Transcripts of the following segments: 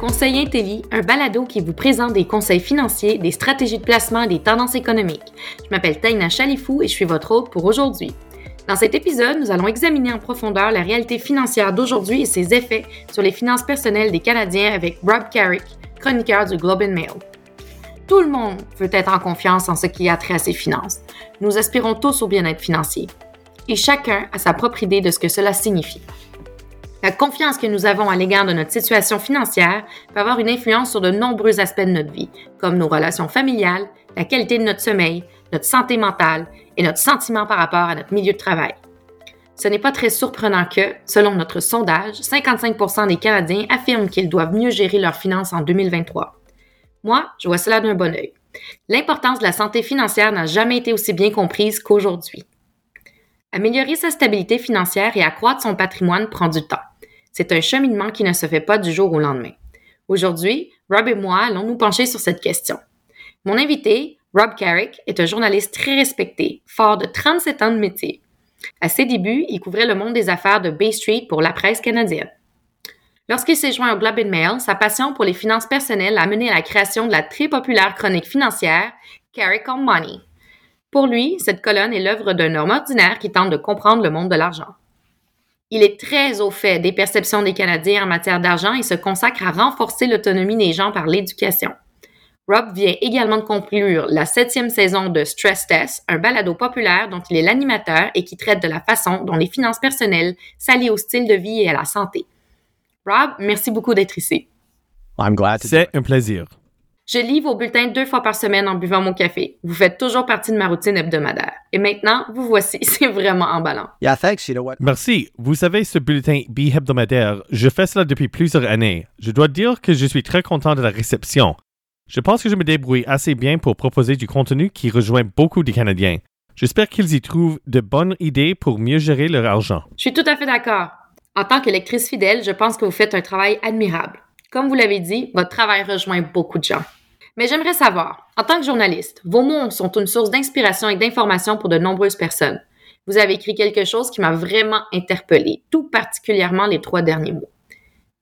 Conseil Intelli, un balado qui vous présente des conseils financiers, des stratégies de placement et des tendances économiques. Je m'appelle Taina Chalifou et je suis votre hôte pour aujourd'hui. Dans cet épisode, nous allons examiner en profondeur la réalité financière d'aujourd'hui et ses effets sur les finances personnelles des Canadiens avec Rob Carrick, chroniqueur du Globe and Mail. Tout le monde veut être en confiance en ce qui a trait à ses finances. Nous aspirons tous au bien-être financier. Et chacun a sa propre idée de ce que cela signifie. La confiance que nous avons à l'égard de notre situation financière peut avoir une influence sur de nombreux aspects de notre vie, comme nos relations familiales, la qualité de notre sommeil, notre santé mentale et notre sentiment par rapport à notre milieu de travail. Ce n'est pas très surprenant que, selon notre sondage, 55% des Canadiens affirment qu'ils doivent mieux gérer leurs finances en 2023. Moi, je vois cela d'un bon œil. L'importance de la santé financière n'a jamais été aussi bien comprise qu'aujourd'hui. Améliorer sa stabilité financière et accroître son patrimoine prend du temps. C'est un cheminement qui ne se fait pas du jour au lendemain. Aujourd'hui, Rob et moi allons nous pencher sur cette question. Mon invité, Rob Carrick, est un journaliste très respecté, fort de 37 ans de métier. À ses débuts, il couvrait le monde des affaires de Bay Street pour la presse canadienne. Lorsqu'il s'est joint au Globe and Mail, sa passion pour les finances personnelles a mené à la création de la très populaire chronique financière Carrick on Money. Pour lui, cette colonne est l'œuvre d'un homme ordinaire qui tente de comprendre le monde de l'argent. Il est très au fait des perceptions des Canadiens en matière d'argent et se consacre à renforcer l'autonomie des gens par l'éducation. Rob vient également de conclure la septième saison de Stress Test, un balado populaire dont il est l'animateur et qui traite de la façon dont les finances personnelles s'allient au style de vie et à la santé. Rob, merci beaucoup d'être ici. C'est un plaisir. Je lis vos bulletins deux fois par semaine en buvant mon café. Vous faites toujours partie de ma routine hebdomadaire. Et maintenant, vous voici. C'est vraiment emballant. Merci. Vous savez, ce bulletin bi-hebdomadaire, je fais cela depuis plusieurs années. Je dois dire que je suis très content de la réception. Je pense que je me débrouille assez bien pour proposer du contenu qui rejoint beaucoup de Canadiens. J'espère qu'ils y trouvent de bonnes idées pour mieux gérer leur argent. Je suis tout à fait d'accord. En tant que lectrice fidèle, je pense que vous faites un travail admirable. Comme vous l'avez dit, votre travail rejoint beaucoup de gens. Mais j'aimerais savoir, en tant que journaliste, vos mots sont une source d'inspiration et d'information pour de nombreuses personnes. Vous avez écrit quelque chose qui m'a vraiment interpellé, tout particulièrement les trois derniers mots.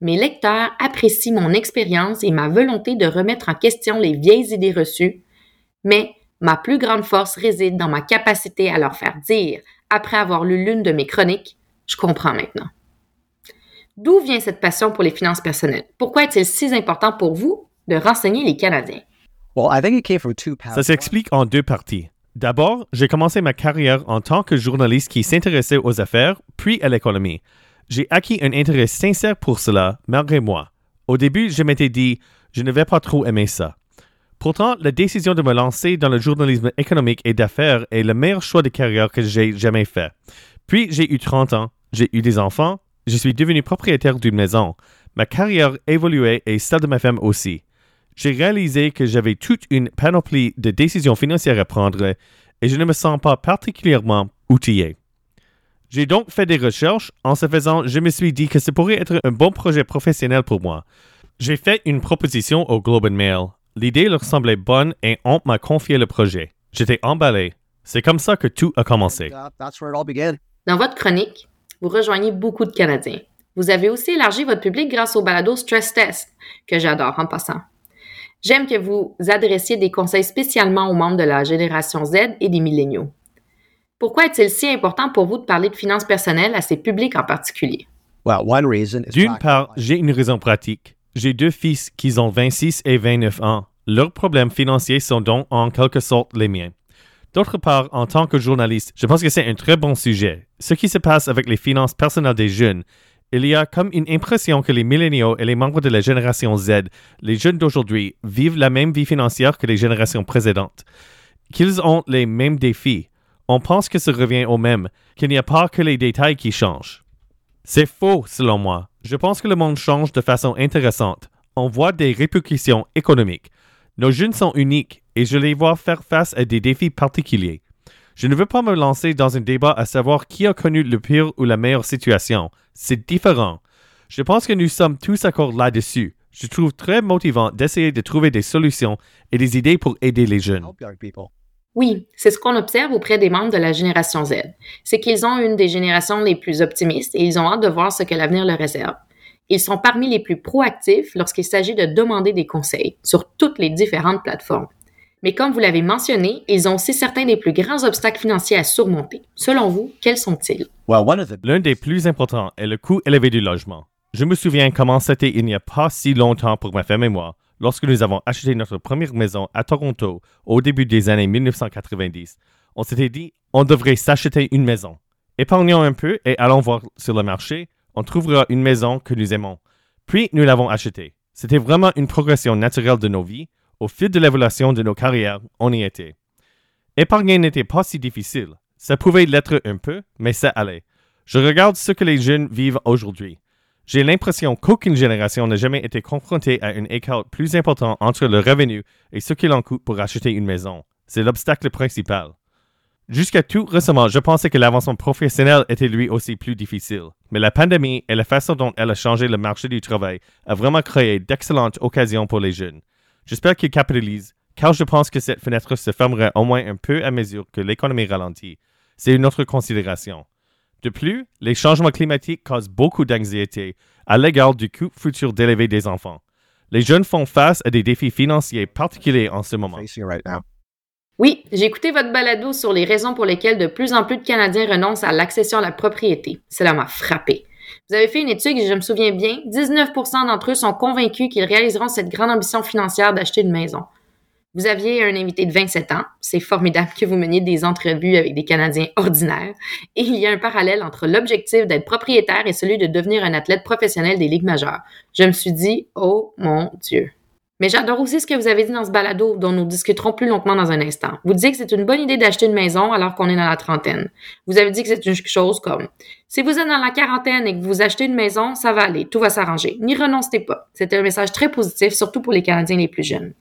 Mes lecteurs apprécient mon expérience et ma volonté de remettre en question les vieilles idées reçues, mais ma plus grande force réside dans ma capacité à leur faire dire, après avoir lu l'une de mes chroniques, je comprends maintenant. D'où vient cette passion pour les finances personnelles? Pourquoi est-il si important pour vous de renseigner les Canadiens? Ça s'explique en deux parties. D'abord, j'ai commencé ma carrière en tant que journaliste qui s'intéressait aux affaires, puis à l'économie. J'ai acquis un intérêt sincère pour cela, malgré moi. Au début, je m'étais dit, je ne vais pas trop aimer ça. Pourtant, la décision de me lancer dans le journalisme économique et d'affaires est le meilleur choix de carrière que j'ai jamais fait. Puis, j'ai eu 30 ans, j'ai eu des enfants, je suis devenu propriétaire d'une maison. Ma carrière évoluait et celle de ma femme aussi. J'ai réalisé que j'avais toute une panoplie de décisions financières à prendre et je ne me sens pas particulièrement outillé. J'ai donc fait des recherches. En ce faisant, je me suis dit que ce pourrait être un bon projet professionnel pour moi. J'ai fait une proposition au Globe and Mail. L'idée leur semblait bonne et on m'a confié le projet. J'étais emballé. C'est comme ça que tout a commencé. Dans votre chronique, vous rejoignez beaucoup de Canadiens. Vous avez aussi élargi votre public grâce au balado Stress Test, que j'adore en passant. J'aime que vous adressiez des conseils spécialement aux membres de la génération Z et des milléniaux. Pourquoi est-il si important pour vous de parler de finances personnelles à ces publics en particulier? D'une part, j'ai une raison pratique. J'ai deux fils qui ont 26 et 29 ans. Leurs problèmes financiers sont donc en quelque sorte les miens. D'autre part, en tant que journaliste, je pense que c'est un très bon sujet. Ce qui se passe avec les finances personnelles des jeunes, il y a comme une impression que les milléniaux et les membres de la génération Z, les jeunes d'aujourd'hui, vivent la même vie financière que les générations précédentes, qu'ils ont les mêmes défis. On pense que ça revient au même, qu'il n'y a pas que les détails qui changent. C'est faux, selon moi. Je pense que le monde change de façon intéressante. On voit des répercussions économiques. Nos jeunes sont uniques et je les vois faire face à des défis particuliers. Je ne veux pas me lancer dans un débat à savoir qui a connu le pire ou la meilleure situation. C'est différent. Je pense que nous sommes tous d'accord là-dessus. Je trouve très motivant d'essayer de trouver des solutions et des idées pour aider les jeunes. Oui, c'est ce qu'on observe auprès des membres de la génération Z. C'est qu'ils ont une des générations les plus optimistes et ils ont hâte de voir ce que l'avenir leur réserve. Ils sont parmi les plus proactifs lorsqu'il s'agit de demander des conseils sur toutes les différentes plateformes. Mais comme vous l'avez mentionné, ils ont aussi certains des plus grands obstacles financiers à surmonter. Selon vous, quels sont-ils? L'un des plus importants est le coût élevé du logement. Je me souviens comment c'était il n'y a pas si longtemps pour ma femme et moi, lorsque nous avons acheté notre première maison à Toronto au début des années 1990. On s'était dit, on devrait s'acheter une maison. Épargnons un peu et allons voir sur le marché, on trouvera une maison que nous aimons. Puis nous l'avons achetée. C'était vraiment une progression naturelle de nos vies au fil de l'évolution de nos carrières, on y était. Épargner n'était pas si difficile. Ça pouvait l'être un peu, mais ça allait. Je regarde ce que les jeunes vivent aujourd'hui. J'ai l'impression qu'aucune génération n'a jamais été confrontée à un écart plus important entre le revenu et ce qu'il en coûte pour acheter une maison. C'est l'obstacle principal. Jusqu'à tout récemment, je pensais que l'avancement professionnel était lui aussi plus difficile. Mais la pandémie et la façon dont elle a changé le marché du travail a vraiment créé d'excellentes occasions pour les jeunes. J'espère qu'ils capitalisent, car je pense que cette fenêtre se fermerait au moins un peu à mesure que l'économie ralentit. C'est une autre considération. De plus, les changements climatiques causent beaucoup d'anxiété à l'égard du coût futur d'élever des enfants. Les jeunes font face à des défis financiers particuliers en ce moment. Oui, j'ai écouté votre balado sur les raisons pour lesquelles de plus en plus de Canadiens renoncent à l'accession à la propriété. Cela m'a frappé. Vous avez fait une étude je me souviens bien, 19 d'entre eux sont convaincus qu'ils réaliseront cette grande ambition financière d'acheter une maison. Vous aviez un invité de 27 ans. C'est formidable que vous meniez des entrevues avec des Canadiens ordinaires. Et il y a un parallèle entre l'objectif d'être propriétaire et celui de devenir un athlète professionnel des ligues majeures. Je me suis dit, oh mon Dieu. Mais j'adore aussi ce que vous avez dit dans ce balado, dont nous discuterons plus longuement dans un instant. Vous dites que c'est une bonne idée d'acheter une maison alors qu'on est dans la trentaine. Vous avez dit que c'est une chose comme si vous êtes dans la quarantaine et que vous achetez une maison, ça va aller, tout va s'arranger. N'y renoncez pas. C'était un message très positif, surtout pour les Canadiens les plus jeunes.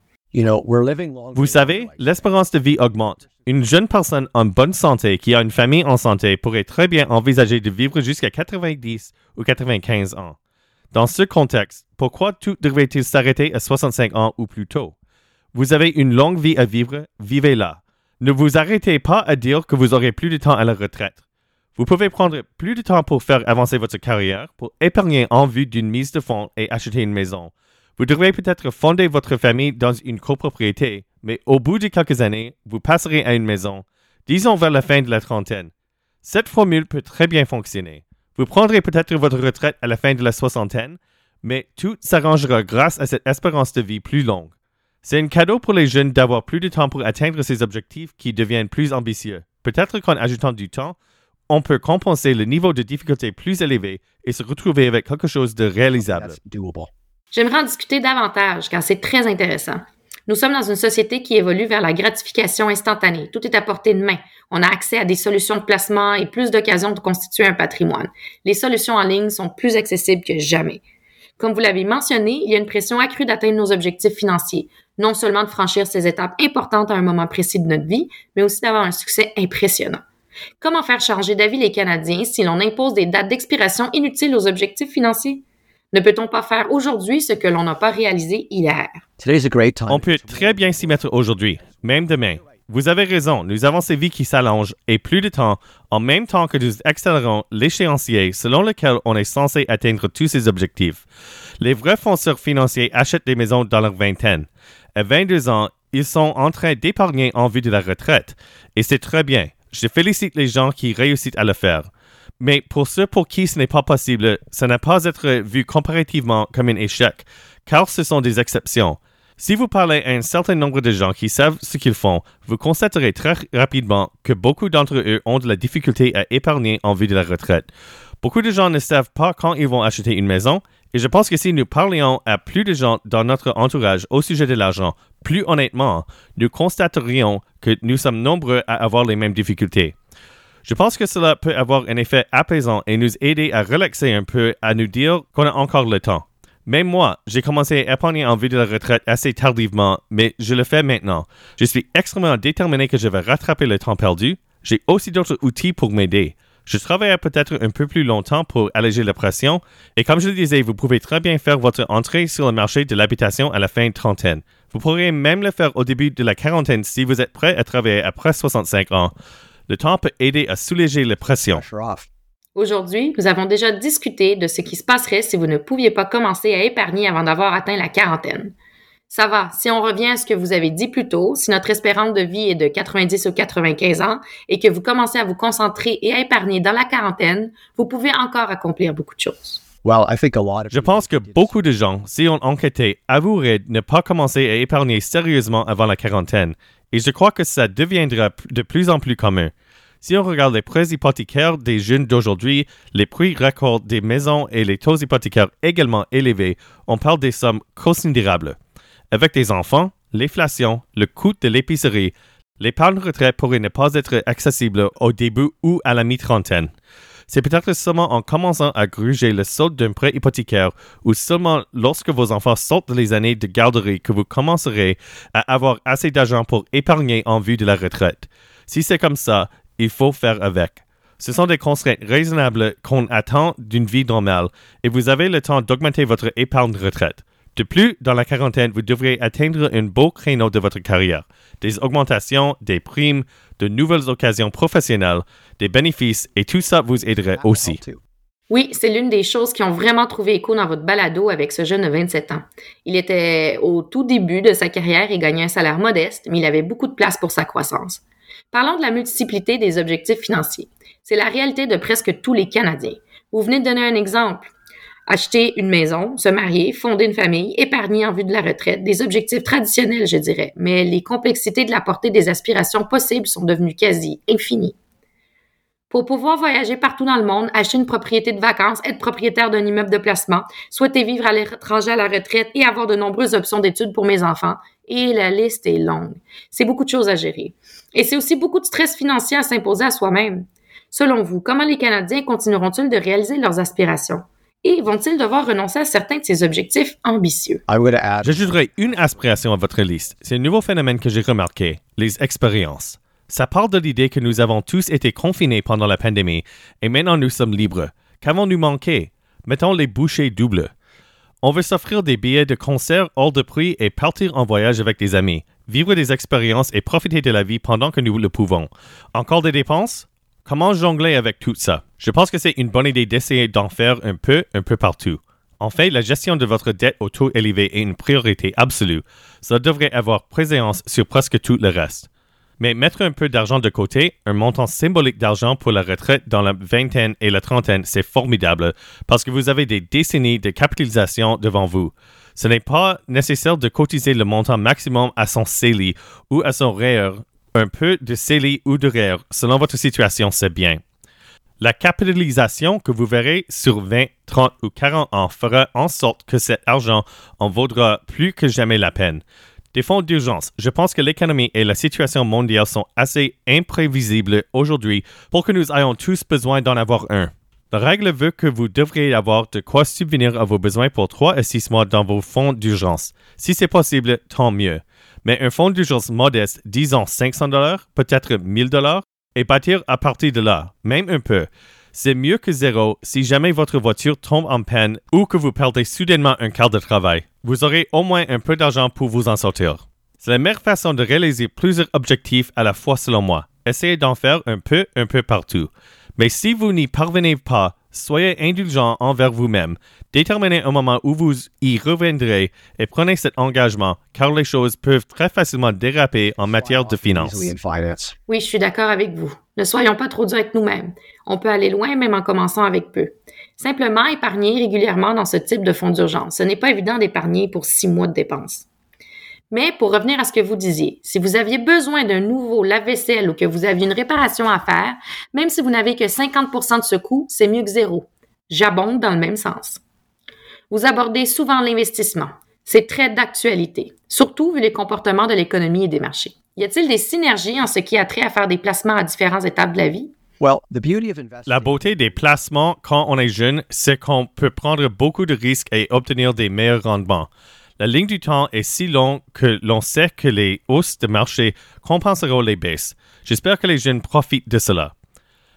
Vous savez, l'espérance de vie augmente. Une jeune personne en bonne santé qui a une famille en santé pourrait très bien envisager de vivre jusqu'à 90 ou 95 ans. Dans ce contexte, pourquoi tout devrait-il s'arrêter à 65 ans ou plus tôt? Vous avez une longue vie à vivre, vivez-la. Ne vous arrêtez pas à dire que vous aurez plus de temps à la retraite. Vous pouvez prendre plus de temps pour faire avancer votre carrière, pour épargner en vue d'une mise de fonds et acheter une maison. Vous devrez peut-être fonder votre famille dans une copropriété, mais au bout de quelques années, vous passerez à une maison, disons vers la fin de la trentaine. Cette formule peut très bien fonctionner. Vous prendrez peut-être votre retraite à la fin de la soixantaine, mais tout s'arrangera grâce à cette espérance de vie plus longue. C'est un cadeau pour les jeunes d'avoir plus de temps pour atteindre ces objectifs qui deviennent plus ambitieux. Peut-être qu'en ajoutant du temps, on peut compenser le niveau de difficulté plus élevé et se retrouver avec quelque chose de réalisable. J'aimerais en discuter davantage car c'est très intéressant. Nous sommes dans une société qui évolue vers la gratification instantanée. Tout est à portée de main. On a accès à des solutions de placement et plus d'occasions de constituer un patrimoine. Les solutions en ligne sont plus accessibles que jamais. Comme vous l'avez mentionné, il y a une pression accrue d'atteindre nos objectifs financiers, non seulement de franchir ces étapes importantes à un moment précis de notre vie, mais aussi d'avoir un succès impressionnant. Comment faire changer d'avis les Canadiens si l'on impose des dates d'expiration inutiles aux objectifs financiers? Ne peut-on pas faire aujourd'hui ce que l'on n'a pas réalisé hier? On peut très bien s'y mettre aujourd'hui, même demain. Vous avez raison, nous avons ces vies qui s'allongent et plus de temps, en même temps que nous accélérons l'échéancier selon lequel on est censé atteindre tous ces objectifs. Les vrais fonceurs financiers achètent des maisons dans leur vingtaine. À 22 ans, ils sont en train d'épargner en vue de la retraite. Et c'est très bien. Je félicite les gens qui réussissent à le faire. Mais pour ceux pour qui ce n'est pas possible, ça n'a pas être vu comparativement comme un échec, car ce sont des exceptions. Si vous parlez à un certain nombre de gens qui savent ce qu'ils font, vous constaterez très rapidement que beaucoup d'entre eux ont de la difficulté à épargner en vue de la retraite. Beaucoup de gens ne savent pas quand ils vont acheter une maison, et je pense que si nous parlions à plus de gens dans notre entourage au sujet de l'argent, plus honnêtement, nous constaterions que nous sommes nombreux à avoir les mêmes difficultés. Je pense que cela peut avoir un effet apaisant et nous aider à relaxer un peu, à nous dire qu'on a encore le temps. Même moi, j'ai commencé à épargner en vue de la retraite assez tardivement, mais je le fais maintenant. Je suis extrêmement déterminé que je vais rattraper le temps perdu. J'ai aussi d'autres outils pour m'aider. Je travaille peut-être un peu plus longtemps pour alléger la pression, et comme je le disais, vous pouvez très bien faire votre entrée sur le marché de l'habitation à la fin de trentaine. Vous pourriez même le faire au début de la quarantaine si vous êtes prêt à travailler après 65 ans. Le temps peut aider à soulager la pression. Aujourd'hui, nous avons déjà discuté de ce qui se passerait si vous ne pouviez pas commencer à épargner avant d'avoir atteint la quarantaine. Ça va, si on revient à ce que vous avez dit plus tôt, si notre espérance de vie est de 90 ou 95 ans et que vous commencez à vous concentrer et à épargner dans la quarantaine, vous pouvez encore accomplir beaucoup de choses. Je pense que beaucoup de gens, si on enquêtait, avoueraient ne pas commencer à épargner sérieusement avant la quarantaine. Et je crois que ça deviendra de plus en plus commun. Si on regarde les prêts hypothécaires des jeunes d'aujourd'hui, les prix records des maisons et les taux hypothécaires également élevés, on parle des sommes considérables. Avec des enfants, l'inflation, le coût de l'épicerie, l'épargne retraite pourrait ne pas être accessible au début ou à la mi-trentaine. C'est peut-être seulement en commençant à gruger le solde d'un prêt hypothécaire ou seulement lorsque vos enfants sortent les années de garderie que vous commencerez à avoir assez d'argent pour épargner en vue de la retraite. Si c'est comme ça, il faut faire avec. Ce sont des constraintes raisonnables qu'on attend d'une vie normale et vous avez le temps d'augmenter votre épargne de retraite. De plus, dans la quarantaine, vous devrez atteindre un beau créneau de votre carrière. Des augmentations, des primes, de nouvelles occasions professionnelles, des bénéfices et tout ça vous aiderait aussi. Oui, c'est l'une des choses qui ont vraiment trouvé écho dans votre balado avec ce jeune de 27 ans. Il était au tout début de sa carrière et gagnait un salaire modeste, mais il avait beaucoup de place pour sa croissance. Parlons de la multiplicité des objectifs financiers. C'est la réalité de presque tous les Canadiens. Vous venez de donner un exemple. Acheter une maison, se marier, fonder une famille, épargner en vue de la retraite, des objectifs traditionnels, je dirais, mais les complexités de la portée des aspirations possibles sont devenues quasi infinies. Pour pouvoir voyager partout dans le monde, acheter une propriété de vacances, être propriétaire d'un immeuble de placement, souhaiter vivre à l'étranger à la retraite et avoir de nombreuses options d'études pour mes enfants, et la liste est longue. C'est beaucoup de choses à gérer. Et c'est aussi beaucoup de stress financier à s'imposer à soi-même. Selon vous, comment les Canadiens continueront-ils de réaliser leurs aspirations? Et vont-ils devoir renoncer à certains de ces objectifs ambitieux? J'ajouterai une aspiration à votre liste. C'est un nouveau phénomène que j'ai remarqué, les expériences. Ça part de l'idée que nous avons tous été confinés pendant la pandémie et maintenant nous sommes libres. Qu'avons-nous manqué? Mettons les bouchées doubles. On veut s'offrir des billets de concert hors de prix et partir en voyage avec des amis, vivre des expériences et profiter de la vie pendant que nous le pouvons. Encore des dépenses? Comment jongler avec tout ça? Je pense que c'est une bonne idée d'essayer d'en faire un peu, un peu partout. En fait, la gestion de votre dette au taux élevé est une priorité absolue. Ça devrait avoir présence sur presque tout le reste. Mais mettre un peu d'argent de côté, un montant symbolique d'argent pour la retraite dans la vingtaine et la trentaine, c'est formidable parce que vous avez des décennies de capitalisation devant vous. Ce n'est pas nécessaire de cotiser le montant maximum à son CELI ou à son REER. Un peu de CELI ou de REER, selon votre situation, c'est bien. La capitalisation que vous verrez sur 20, 30 ou 40 ans fera en sorte que cet argent en vaudra plus que jamais la peine. Des fonds d'urgence. Je pense que l'économie et la situation mondiale sont assez imprévisibles aujourd'hui pour que nous ayons tous besoin d'en avoir un. La règle veut que vous devriez avoir de quoi subvenir à vos besoins pour 3 à 6 mois dans vos fonds d'urgence. Si c'est possible, tant mieux. Mais un fonds d'urgence modeste, disons 500 dollars, peut-être 1000 dollars, et bâtir à partir de là, même un peu. C'est mieux que zéro si jamais votre voiture tombe en panne ou que vous perdez soudainement un quart de travail. Vous aurez au moins un peu d'argent pour vous en sortir. C'est la meilleure façon de réaliser plusieurs objectifs à la fois selon moi. Essayez d'en faire un peu, un peu partout. Mais si vous n'y parvenez pas, soyez indulgent envers vous-même. Déterminez un moment où vous y reviendrez et prenez cet engagement, car les choses peuvent très facilement déraper en matière de finances. Oui, je suis d'accord avec vous. Ne soyons pas trop durs avec nous-mêmes. On peut aller loin même en commençant avec peu. Simplement épargner régulièrement dans ce type de fonds d'urgence. Ce n'est pas évident d'épargner pour six mois de dépenses. Mais pour revenir à ce que vous disiez, si vous aviez besoin d'un nouveau lave-vaisselle ou que vous aviez une réparation à faire, même si vous n'avez que 50% de ce coût, c'est mieux que zéro. J'abonde dans le même sens. Vous abordez souvent l'investissement. C'est très d'actualité, surtout vu les comportements de l'économie et des marchés. Y a-t-il des synergies en ce qui a trait à faire des placements à différentes étapes de la vie? La beauté des placements quand on est jeune, c'est qu'on peut prendre beaucoup de risques et obtenir des meilleurs rendements. La ligne du temps est si longue que l'on sait que les hausses de marché compenseront les baisses. J'espère que les jeunes profitent de cela.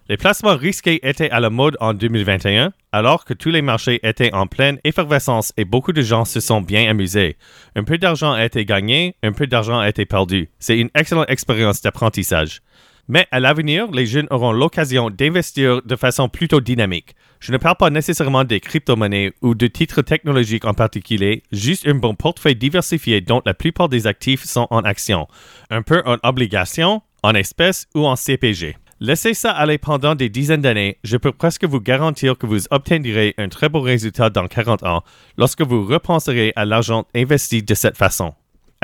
Les placements risqués étaient à la mode en 2021, alors que tous les marchés étaient en pleine effervescence et beaucoup de gens se sont bien amusés. Un peu d'argent a été gagné, un peu d'argent a été perdu. C'est une excellente expérience d'apprentissage. Mais à l'avenir, les jeunes auront l'occasion d'investir de façon plutôt dynamique. Je ne parle pas nécessairement des crypto-monnaies ou de titres technologiques en particulier, juste un bon portefeuille diversifié dont la plupart des actifs sont en actions, un peu en obligations, en espèces ou en CPG. Laissez ça aller pendant des dizaines d'années, je peux presque vous garantir que vous obtiendrez un très beau résultat dans 40 ans lorsque vous repenserez à l'argent investi de cette façon.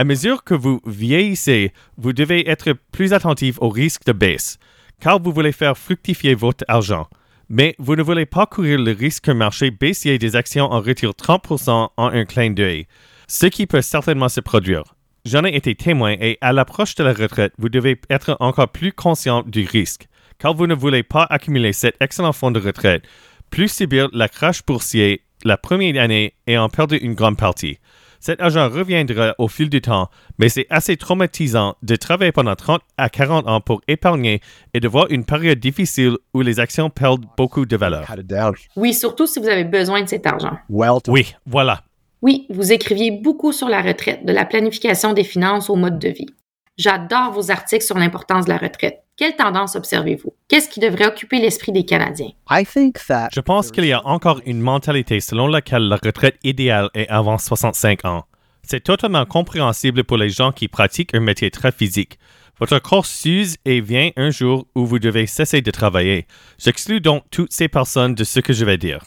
À mesure que vous vieillissez, vous devez être plus attentif au risque de baisse, car vous voulez faire fructifier votre argent. Mais vous ne voulez pas courir le risque qu'un marché baissier des actions en retire 30% en un clin d'œil, ce qui peut certainement se produire. J'en ai été témoin et à l'approche de la retraite, vous devez être encore plus conscient du risque, car vous ne voulez pas accumuler cet excellent fonds de retraite, plus subir la crash boursier la première année et en perdre une grande partie. Cet argent reviendra au fil du temps, mais c'est assez traumatisant de travailler pendant 30 à 40 ans pour épargner et de voir une période difficile où les actions perdent beaucoup de valeur. Oui, surtout si vous avez besoin de cet argent. Oui, voilà. Oui, vous écriviez beaucoup sur la retraite, de la planification des finances au mode de vie. J'adore vos articles sur l'importance de la retraite. Quelle tendance observez-vous? Qu'est-ce qui devrait occuper l'esprit des Canadiens? Je pense qu'il y a encore une mentalité selon laquelle la retraite idéale est avant 65 ans. C'est totalement compréhensible pour les gens qui pratiquent un métier très physique. Votre corps s'use et vient un jour où vous devez cesser de travailler. J'exclus donc toutes ces personnes de ce que je vais dire.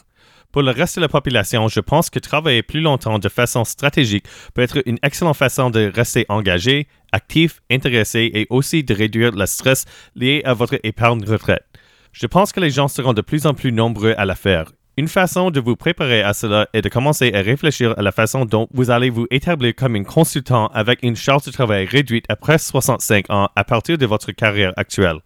Pour le reste de la population, je pense que travailler plus longtemps de façon stratégique peut être une excellente façon de rester engagé, actif, intéressé et aussi de réduire le stress lié à votre épargne retraite. Je pense que les gens seront de plus en plus nombreux à la faire. Une façon de vous préparer à cela est de commencer à réfléchir à la façon dont vous allez vous établir comme un consultant avec une charge de travail réduite après 65 ans à partir de votre carrière actuelle.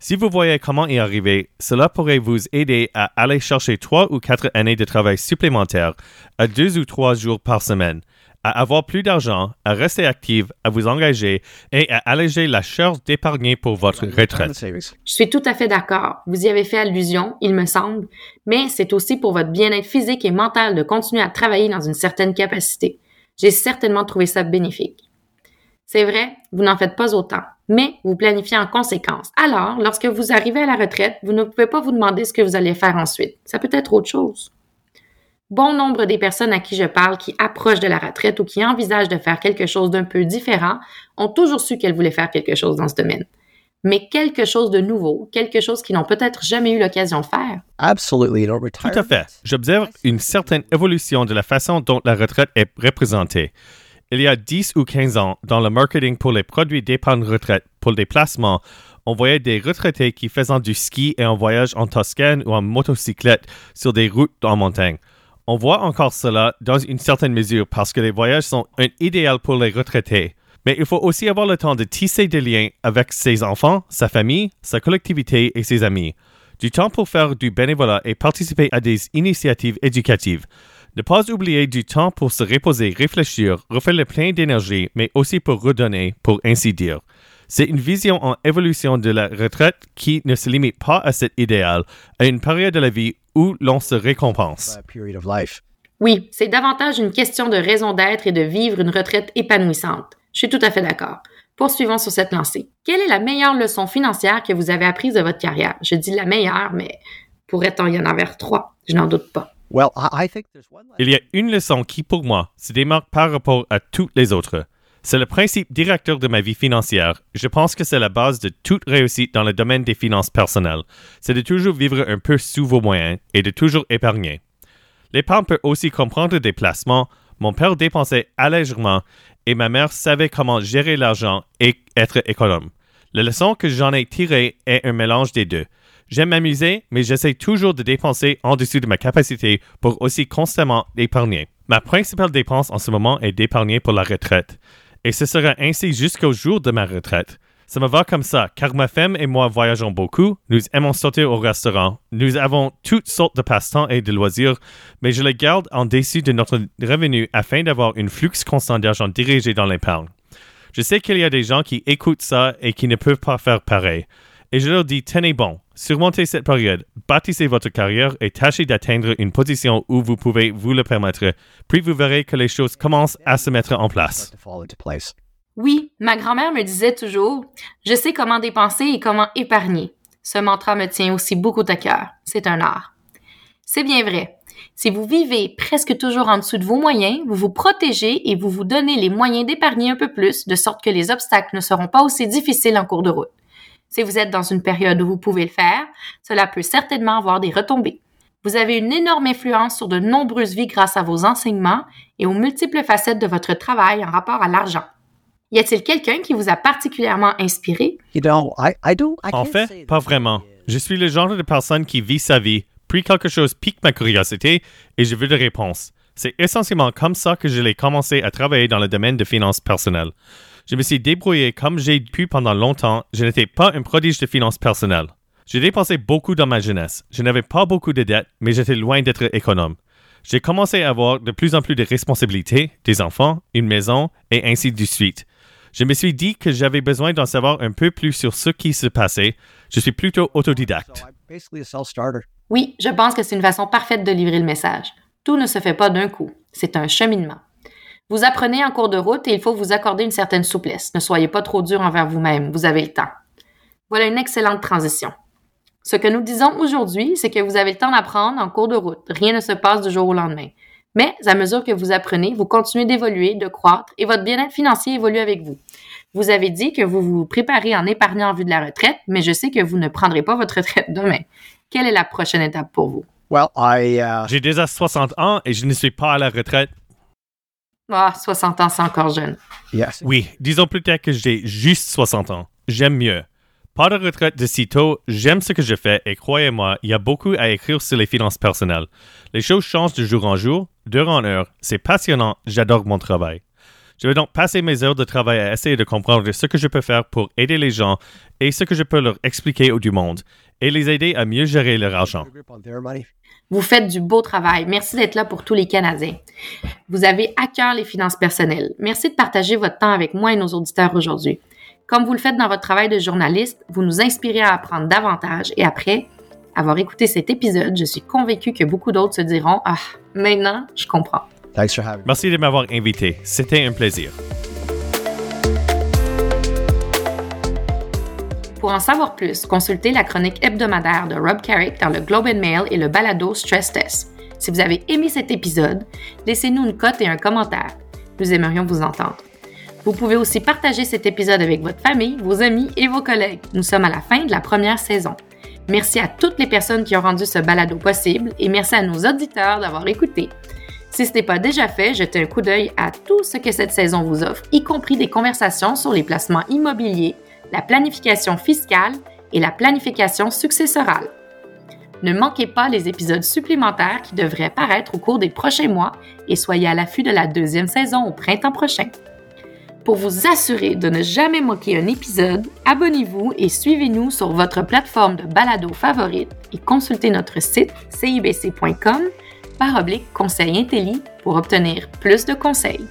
Si vous voyez comment y arriver, cela pourrait vous aider à aller chercher trois ou quatre années de travail supplémentaires à deux ou trois jours par semaine, à avoir plus d'argent, à rester active, à vous engager et à alléger la charge d'épargner pour votre retraite. Je suis tout à fait d'accord. Vous y avez fait allusion, il me semble, mais c'est aussi pour votre bien-être physique et mental de continuer à travailler dans une certaine capacité. J'ai certainement trouvé ça bénéfique. C'est vrai, vous n'en faites pas autant, mais vous planifiez en conséquence. Alors, lorsque vous arrivez à la retraite, vous ne pouvez pas vous demander ce que vous allez faire ensuite. Ça peut être autre chose. Bon nombre des personnes à qui je parle qui approchent de la retraite ou qui envisagent de faire quelque chose d'un peu différent ont toujours su qu'elles voulaient faire quelque chose dans ce domaine. Mais quelque chose de nouveau, quelque chose qu'ils n'ont peut-être jamais eu l'occasion de faire. Tout à fait. J'observe une certaine évolution de la façon dont la retraite est représentée. Il y a 10 ou 15 ans, dans le marketing pour les produits d'épargne retraite pour des placements, on voyait des retraités qui faisaient du ski et un voyage en Toscane ou en motocyclette sur des routes en montagne. On voit encore cela dans une certaine mesure parce que les voyages sont un idéal pour les retraités. Mais il faut aussi avoir le temps de tisser des liens avec ses enfants, sa famille, sa collectivité et ses amis. Du temps pour faire du bénévolat et participer à des initiatives éducatives. Ne pas oublier du temps pour se reposer, réfléchir, refaire le plein d'énergie, mais aussi pour redonner, pour ainsi dire. C'est une vision en évolution de la retraite qui ne se limite pas à cet idéal, à une période de la vie où l'on se récompense. Oui, c'est davantage une question de raison d'être et de vivre une retraite épanouissante. Je suis tout à fait d'accord. Poursuivons sur cette lancée. Quelle est la meilleure leçon financière que vous avez apprise de votre carrière? Je dis la meilleure, mais pourrait-on y en avoir trois? Je n'en doute pas. Il y a une leçon qui, pour moi, se démarque par rapport à toutes les autres. C'est le principe directeur de ma vie financière. Je pense que c'est la base de toute réussite dans le domaine des finances personnelles. C'est de toujours vivre un peu sous vos moyens et de toujours épargner. L'épargne peut aussi comprendre des placements. Mon père dépensait allègrement et ma mère savait comment gérer l'argent et être économe. La leçon que j'en ai tirée est un mélange des deux. J'aime m'amuser, mais j'essaie toujours de dépenser en dessous de ma capacité pour aussi constamment épargner. Ma principale dépense en ce moment est d'épargner pour la retraite. Et ce sera ainsi jusqu'au jour de ma retraite. Ça me va comme ça, car ma femme et moi voyageons beaucoup, nous aimons sortir au restaurant, nous avons toutes sortes de passe-temps et de loisirs, mais je les garde en dessous de notre revenu afin d'avoir un flux constant d'argent dirigé dans l'épargne. Je sais qu'il y a des gens qui écoutent ça et qui ne peuvent pas faire pareil. Et je leur dis, tenez bon, surmontez cette période, bâtissez votre carrière et tâchez d'atteindre une position où vous pouvez vous le permettre. Puis vous verrez que les choses commencent à se mettre en place. Oui, ma grand-mère me disait toujours Je sais comment dépenser et comment épargner. Ce mantra me tient aussi beaucoup à cœur. C'est un art. C'est bien vrai. Si vous vivez presque toujours en dessous de vos moyens, vous vous protégez et vous vous donnez les moyens d'épargner un peu plus, de sorte que les obstacles ne seront pas aussi difficiles en cours de route. Si vous êtes dans une période où vous pouvez le faire, cela peut certainement avoir des retombées. Vous avez une énorme influence sur de nombreuses vies grâce à vos enseignements et aux multiples facettes de votre travail en rapport à l'argent. Y a-t-il quelqu'un qui vous a particulièrement inspiré? En fait, pas vraiment. Je suis le genre de personne qui vit sa vie, puis quelque chose pique ma curiosité et je veux des réponses. C'est essentiellement comme ça que je l'ai commencé à travailler dans le domaine de finances personnelles. Je me suis débrouillé comme j'ai pu pendant longtemps. Je n'étais pas un prodige de finances personnelles. J'ai dépensé beaucoup dans ma jeunesse. Je n'avais pas beaucoup de dettes, mais j'étais loin d'être économe. J'ai commencé à avoir de plus en plus de responsabilités, des enfants, une maison, et ainsi de suite. Je me suis dit que j'avais besoin d'en savoir un peu plus sur ce qui se passait. Je suis plutôt autodidacte. Oui, je pense que c'est une façon parfaite de livrer le message. Tout ne se fait pas d'un coup. C'est un cheminement. Vous apprenez en cours de route et il faut vous accorder une certaine souplesse. Ne soyez pas trop dur envers vous-même. Vous avez le temps. Voilà une excellente transition. Ce que nous disons aujourd'hui, c'est que vous avez le temps d'apprendre en cours de route. Rien ne se passe du jour au lendemain. Mais à mesure que vous apprenez, vous continuez d'évoluer, de croître et votre bien-être financier évolue avec vous. Vous avez dit que vous vous préparez en épargnant en vue de la retraite, mais je sais que vous ne prendrez pas votre retraite demain. Quelle est la prochaine étape pour vous? Uh, J'ai déjà 60 ans et je ne suis pas à la retraite. Ah, 60 ans, c'est encore jeune. Oui, disons peut-être que j'ai juste 60 ans. J'aime mieux. Pas de retraite de sitôt, j'aime ce que je fais et croyez-moi, il y a beaucoup à écrire sur les finances personnelles. Les choses changent de jour en jour, d'heure en heure. C'est passionnant, j'adore mon travail. Je vais donc passer mes heures de travail à essayer de comprendre ce que je peux faire pour aider les gens et ce que je peux leur expliquer au du monde et les aider à mieux gérer leur argent. Vous faites du beau travail. Merci d'être là pour tous les Canadiens. Vous avez à cœur les finances personnelles. Merci de partager votre temps avec moi et nos auditeurs aujourd'hui. Comme vous le faites dans votre travail de journaliste, vous nous inspirez à apprendre davantage et après avoir écouté cet épisode, je suis convaincue que beaucoup d'autres se diront Ah, maintenant, je comprends. Merci de m'avoir invité. C'était un plaisir. Pour en savoir plus, consultez la chronique hebdomadaire de Rob Carrick dans le Globe and Mail et le balado Stress Test. Si vous avez aimé cet épisode, laissez-nous une cote et un commentaire. Nous aimerions vous entendre. Vous pouvez aussi partager cet épisode avec votre famille, vos amis et vos collègues. Nous sommes à la fin de la première saison. Merci à toutes les personnes qui ont rendu ce balado possible et merci à nos auditeurs d'avoir écouté. Si ce n'est pas déjà fait, jetez un coup d'œil à tout ce que cette saison vous offre, y compris des conversations sur les placements immobiliers, la planification fiscale et la planification successorale. Ne manquez pas les épisodes supplémentaires qui devraient paraître au cours des prochains mois et soyez à l'affût de la deuxième saison au printemps prochain. Pour vous assurer de ne jamais manquer un épisode, abonnez-vous et suivez-nous sur votre plateforme de balado favorite et consultez notre site cibc.com par oblique conseil intelli pour obtenir plus de conseils.